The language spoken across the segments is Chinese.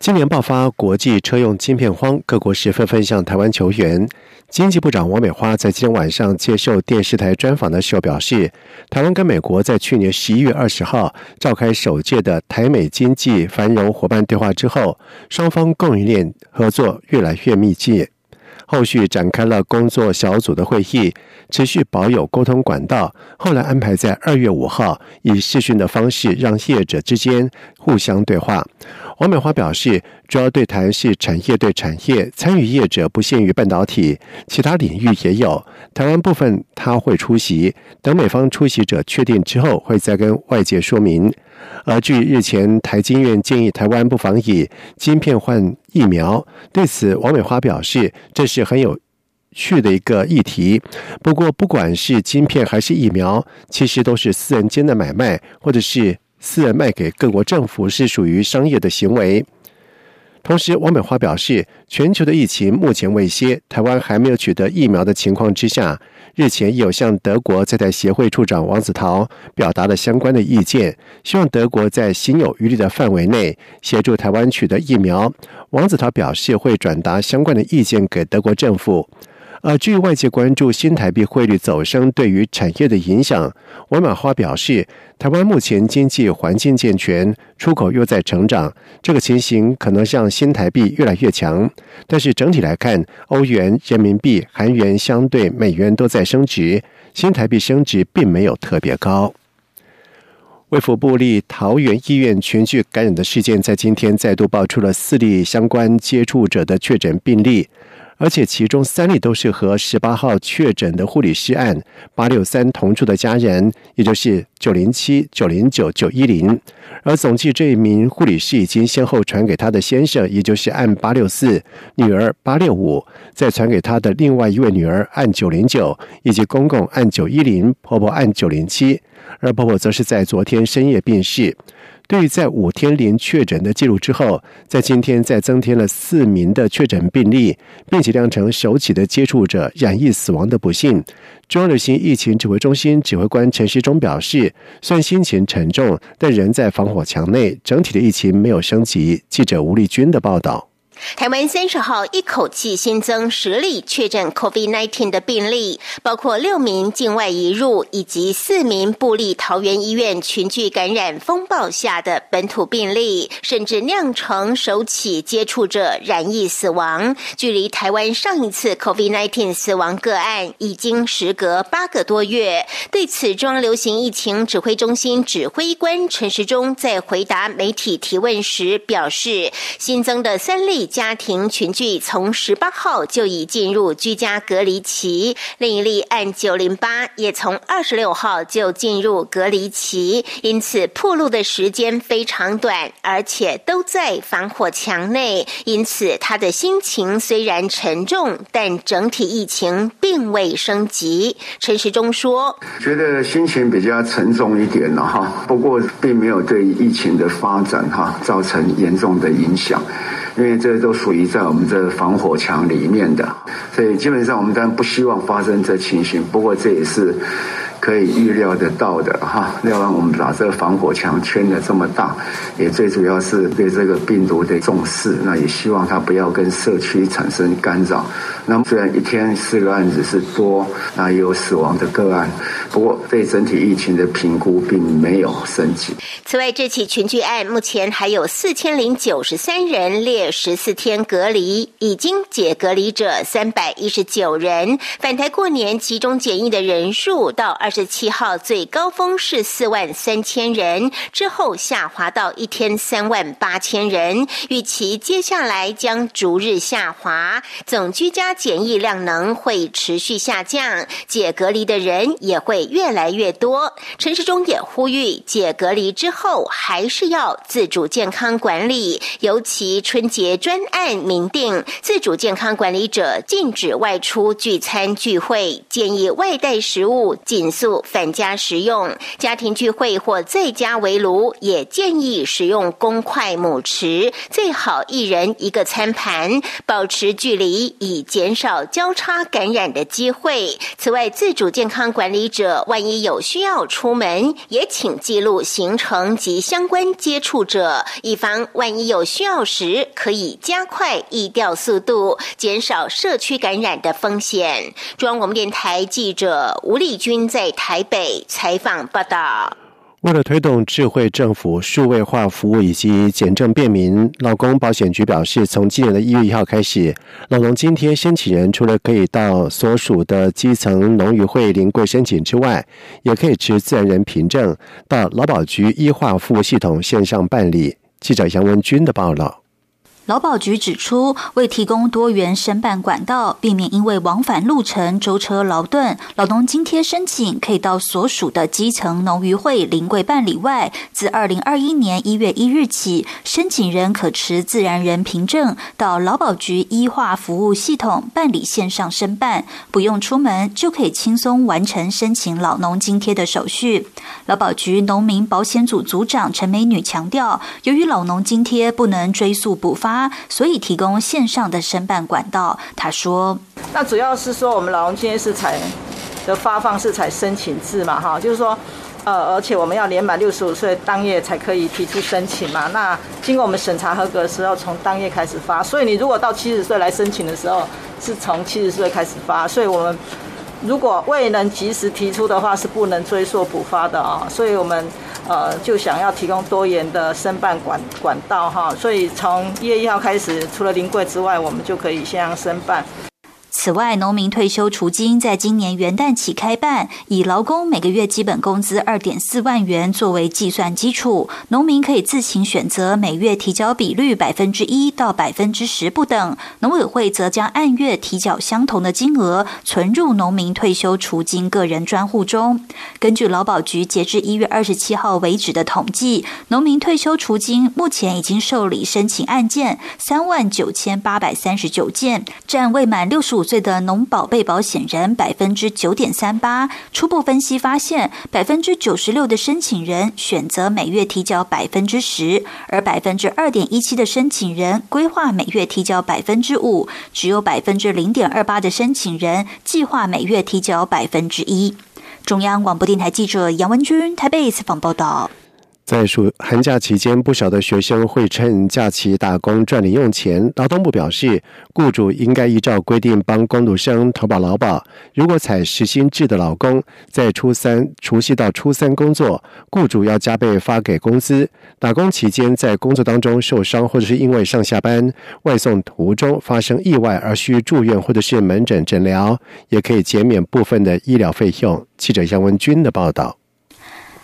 今年爆发国际车用晶片荒，各国是纷纷向台湾求援。经济部长王美花在今天晚上接受电视台专访的时候表示，台湾跟美国在去年十一月二十号召开首届的台美经济繁荣伙伴对话之后，双方供应链合作越来越密切。后续展开了工作小组的会议，持续保有沟通管道。后来安排在二月五号以视讯的方式，让业者之间互相对话。王美花表示，主要对谈是产业对产业，参与业者不限于半导体，其他领域也有。台湾部分他会出席，等美方出席者确定之后，会再跟外界说明。而据日前台经院建议台湾不妨以晶片换疫苗，对此王美花表示，这是很有趣的一个议题。不过，不管是晶片还是疫苗，其实都是私人间的买卖，或者是。私人卖给各国政府是属于商业的行为。同时，王美花表示，全球的疫情目前未歇，台湾还没有取得疫苗的情况之下，日前有向德国在台协会处长王子陶表达了相关的意见，希望德国在心有余力的范围内协助台湾取得疫苗。王子陶表示会转达相关的意见给德国政府。而据外界关注新台币汇率走升对于产业的影响，王马花表示，台湾目前经济环境健全，出口又在成长，这个情形可能让新台币越来越强。但是整体来看，欧元、人民币、韩元相对美元都在升值，新台币升值并没有特别高。卫福部立桃园医院群聚感染的事件，在今天再度爆出了四例相关接触者的确诊病例。而且其中三例都是和十八号确诊的护理师案八六三同住的家人，也就是九零七、九零九、九一零。而总计这一名护理师已经先后传给他的先生，也就是按八六四女儿八六五，再传给他的另外一位女儿按九零九，以及公公按九一零，婆婆按九零七。而婆婆则是在昨天深夜病逝。对于在五天零确诊的记录之后，在今天再增添了四名的确诊病例，并且酿成首起的接触者染疫死亡的不幸。中央流行疫情指挥中心指挥官陈时中表示，虽然心情沉重，但仍在防火墙内，整体的疫情没有升级。记者吴丽君的报道。台湾三十号一口气新增十例确诊 COVID-19 的病例，包括六名境外移入以及四名布利桃园医院群聚感染风暴下的本土病例，甚至酿成首起接触者染疫死亡。距离台湾上一次 COVID-19 死亡个案已经时隔八个多月。对此，中央流行疫情指挥中心指挥官陈时中在回答媒体提问时表示，新增的三例。家庭群聚从十八号就已进入居家隔离期，另一例按九零八也从二十六号就进入隔离期，因此铺路的时间非常短，而且都在防火墙内，因此他的心情虽然沉重，但整体疫情并未升级。陈时中说：“觉得心情比较沉重一点了哈，不过并没有对疫情的发展哈造成严重的影响。”因为这都属于在我们这防火墙里面的，所以基本上我们当然不希望发生这情形。不过这也是。可以预料得到的哈，要让我们把这个防火墙圈的这么大，也最主要是对这个病毒的重视。那也希望它不要跟社区产生干扰。那么虽然一天四个案子是多，那也有死亡的个案，不过对整体疫情的评估并没有升级。此外，这起群聚案目前还有四千零九十三人列十四天隔离，已经解隔离者三百一十九人。返台过年集中检疫的人数到二。二十七号最高峰是四万三千人，之后下滑到一天三万八千人。预期接下来将逐日下滑，总居家检疫量能会持续下降，解隔离的人也会越来越多。陈世忠也呼吁，解隔离之后还是要自主健康管理，尤其春节专案明定，自主健康管理者禁止外出聚餐聚会，建议外带食物尽速返家食用。家庭聚会或在家围炉，也建议使用公筷母匙，最好一人一个餐盘，保持距离，以减少交叉感染的机会。此外，自主健康管理者万一有需要出门，也请记录行程及相关接触者，以防万一有需要时，可以加快疫调速度，减少社区感染的风险。中央广播电台记者吴丽君在台北采访报道。为了推动智慧政府数位化服务以及简政便民，劳工保险局表示，从今年的一月一号开始，老农津贴申请人除了可以到所属的基层农渔会领柜申请之外，也可以持自然人凭证到劳保局医化服务系统线上办理。记者杨文军的报道。劳保局指出，为提供多元申办管道，避免因为往返路程舟车劳顿，劳动津贴申请可以到所属的基层农渔会临柜办理外，自二零二一年一月一日起，申请人可持自然人凭证到劳保局医化服务系统办理线上申办，不用出门就可以轻松完成申请老农津贴的手续。劳保局农民保险组组长陈美女强调，由于老农津贴不能追溯补发。所以提供线上的申办管道。他说：“那主要是说我们劳动津贴是采的发放是采申请制嘛，哈，就是说，呃，而且我们要年满六十五岁当月才可以提出申请嘛。那经过我们审查合格的时候，从当月开始发。所以你如果到七十岁来申请的时候，是从七十岁开始发。所以我们如果未能及时提出的话，是不能追溯补发的啊。所以我们。”呃，就想要提供多元的申办管管道哈，所以从一月一号开始，除了临柜之外，我们就可以先申办。此外，农民退休储金在今年元旦起开办，以劳工每个月基本工资二点四万元作为计算基础，农民可以自行选择每月提交比率百分之一到百分之十不等，农委会则将按月提缴相同的金额存入农民退休储金个人专户中。根据劳保局截至一月二十七号为止的统计，农民退休储金目前已经受理申请案件三万九千八百三十九件，占未满六十五。岁的农保被保险人百分之九点三八，初步分析发现，百分之九十六的申请人选择每月提交百分之十，而百分之二点一七的申请人规划每月提交百分之五，只有百分之零点二八的申请人计划每月提交百分之一。中央广播电台记者杨文君台北采访报道。在暑寒假期间，不少的学生会趁假期打工赚零用钱。劳动部表示，雇主应该依照规定帮工读生投保劳保。如果采实薪制的劳工，在初三除夕到初三工作，雇主要加倍发给工资。打工期间在工作当中受伤，或者是因为上下班外送途中发生意外而需住院或者是门诊诊疗，也可以减免部分的医疗费用。记者杨文军的报道。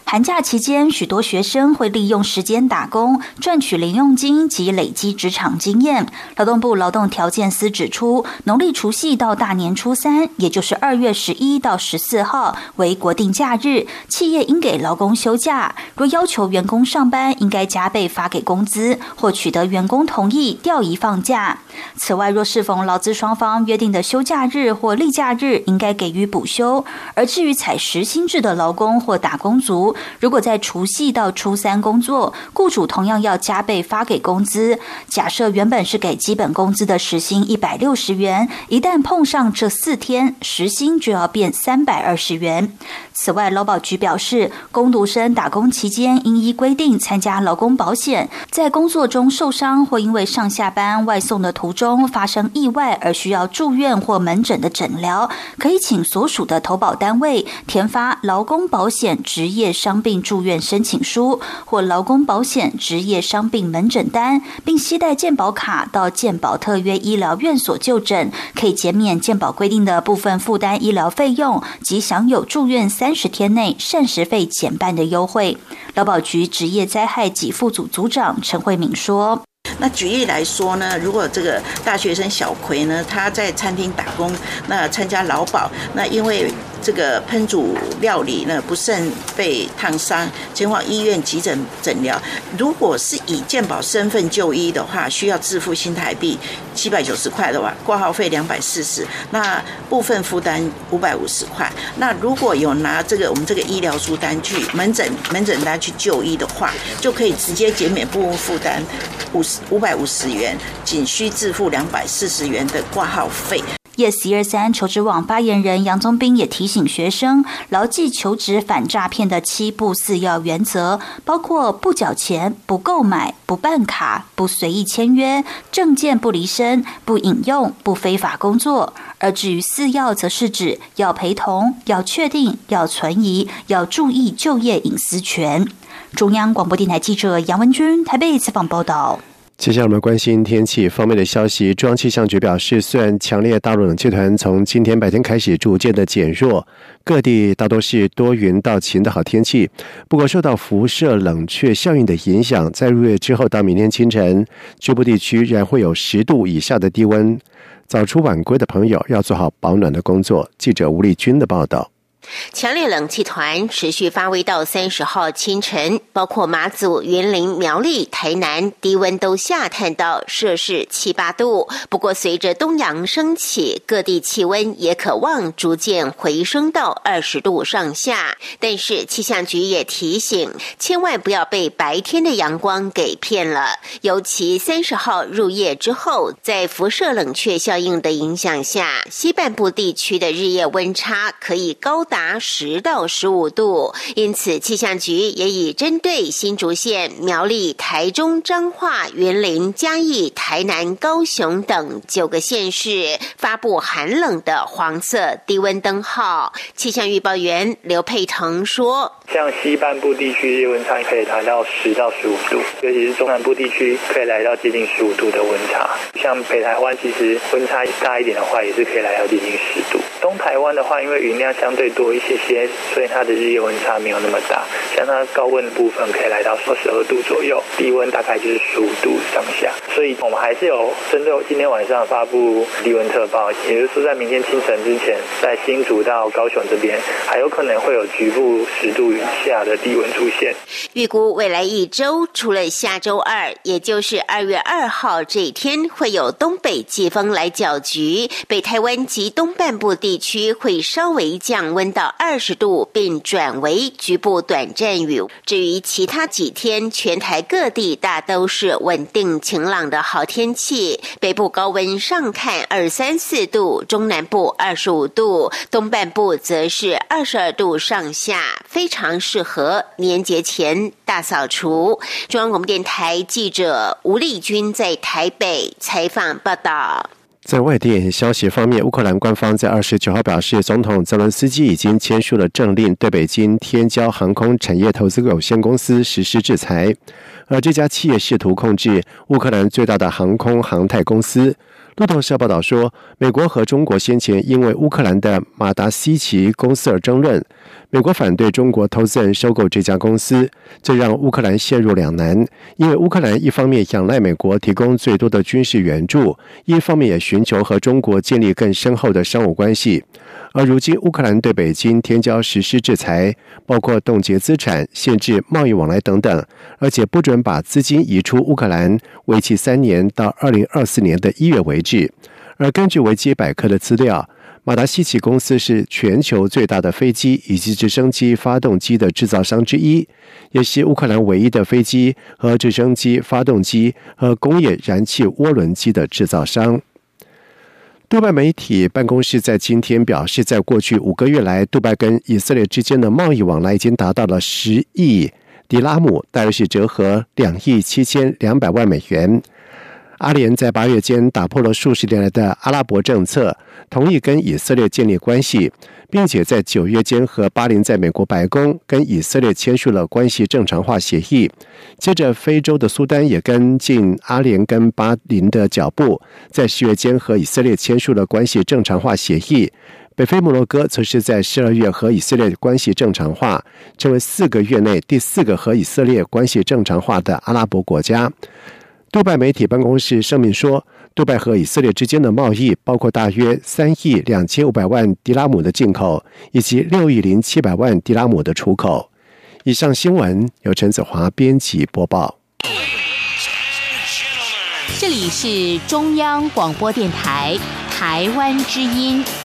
寒假期间，许多学生会利用时间打工，赚取零用金及累积职场经验。劳动部劳动条件司指出，农历除夕到大年初三，也就是二月十一到十四号为国定假日，企业应给劳工休假。若要求员工上班，应该加倍发给工资，或取得员工同意调移放假。此外，若适逢劳资双方约定的休假日或例假日，应该给予补休。而至于采实薪制的劳工或打工族，如果在除夕到初三工作，雇主同样要加倍发给工资。假设原本是给基本工资的时薪一百六十元，一旦碰上这四天，时薪就要变三百二十元。此外，劳保局表示，工读生打工期间应依规定参加劳工保险，在工作中受伤或因为上下班外送的途中发生意外而需要住院或门诊的诊疗，可以请所属的投保单位填发劳工保险职业伤病住院申请书或劳工保险职业伤病门诊单，并携带健保卡到健保特约医疗院所就诊，可以减免健保规定的部分负担医疗费用及享有住院三。十天内膳食费减半的优惠，劳保局职业灾害给付组组长陈慧敏说：“那举例来说呢，如果这个大学生小葵呢，他在餐厅打工，那参加劳保，那因为。”这个烹煮料理呢不慎被烫伤，前往医院急诊诊疗。如果是以健保身份就医的话，需要自付新台币七百九十块的话，挂号费两百四十，那部分负担五百五十块。那如果有拿这个我们这个医疗书单去门诊门诊单去就医的话，就可以直接减免部分负担五十五百五十元，仅需自付两百四十元的挂号费。Yes 一二三求职网发言人杨宗斌也提醒学生牢记求职反诈骗的七不四要原则，包括不缴钱、不购买、不办卡、不随意签约、证件不离身、不引用、不非法工作。而至于四要，则是指要陪同、要确定、要存疑、要注意就业隐私权。中央广播电台记者杨文君台北采访报道。接下来我们关心天气方面的消息。中央气象局表示，虽然强烈大陆冷气团从今天白天开始逐渐的减弱，各地大多是多云到晴的好天气。不过，受到辐射冷却效应的影响，在入夜之后到明天清晨，局部地区仍会有十度以下的低温。早出晚归的朋友要做好保暖的工作。记者吴丽君的报道。强烈冷气团持续发威到三十号清晨，包括马祖、云林、苗栗、台南，低温都下探到摄氏七八度。不过，随着东阳升起，各地气温也可望逐渐回升到二十度上下。但是，气象局也提醒，千万不要被白天的阳光给骗了。尤其三十号入夜之后，在辐射冷却效应的影响下，西半部地区的日夜温差可以高。达十到十五度，因此气象局也已针对新竹县、苗栗、台中、彰化、云林、嘉义、台南、高雄等九个县市发布寒冷的黄色低温灯号。气象预报员刘佩腾说：“像西半部地区温差可以达到十到十五度，尤其是中南部地区可以来到接近十五度的温差。像北台湾其实温差大一点的话，也是可以来到接近十度。东台湾的话，因为云量相对多。”一些些，所以它的日夜温差没有那么大。像它高温的部分可以来到二十二度左右，低温大概就是十五度上下。所以我们还是有针对今天晚上发布低温特报，也就是说在明天清晨之前，在新竹到高雄这边还有可能会有局部十度以下的低温出现。预估未来一周，除了下周二，也就是二月二号这一天，会有东北季风来搅局，北台湾及东半部地地区会稍微降温。到二十度，并转为局部短阵雨。至于其他几天，全台各地大都是稳定晴朗的好天气。北部高温上看二三四度，中南部二十五度，东半部则是二十二度上下，非常适合年节前大扫除。中央广播电台记者吴丽君在台北采访报道。在外电消息方面，乌克兰官方在二十九号表示，总统泽伦斯基已经签署了政令，对北京天骄航空产业投资有限公司实施制裁。而这家企业试图控制乌克兰最大的航空航太公司。路透社报道说，美国和中国先前因为乌克兰的马达西奇公司而争论。美国反对中国投资人收购这家公司，这让乌克兰陷入两难。因为乌克兰一方面仰赖美国提供最多的军事援助，一方面也寻求和中国建立更深厚的商务关系。而如今，乌克兰对北京天骄实施制裁，包括冻结资产、限制贸易往来等等，而且不准把资金移出乌克兰，为期三年到二零二四年的一月为止。而根据维基百科的资料。马达西奇公司是全球最大的飞机以及直升机发动机的制造商之一，也是乌克兰唯一的飞机和直升机发动机和工业燃气涡轮机的制造商。杜拜媒体办公室在今天表示，在过去五个月来，杜拜跟以色列之间的贸易往来已经达到了十亿迪拉姆，大约是折合两亿七千两百万美元。阿联在八月间打破了数十年来的阿拉伯政策，同意跟以色列建立关系，并且在九月间和巴林在美国白宫跟以色列签署了关系正常化协议。接着，非洲的苏丹也跟进阿联跟巴林的脚步，在十月间和以色列签署了关系正常化协议。北非摩洛哥则是在十二月和以色列关系正常化，成为四个月内第四个和以色列关系正常化的阿拉伯国家。杜拜媒体办公室声明说，杜拜和以色列之间的贸易包括大约三亿两千五百万迪拉姆的进口，以及六亿零七百万迪拉姆的出口。以上新闻由陈子华编辑播报。这里是中央广播电台台湾之音。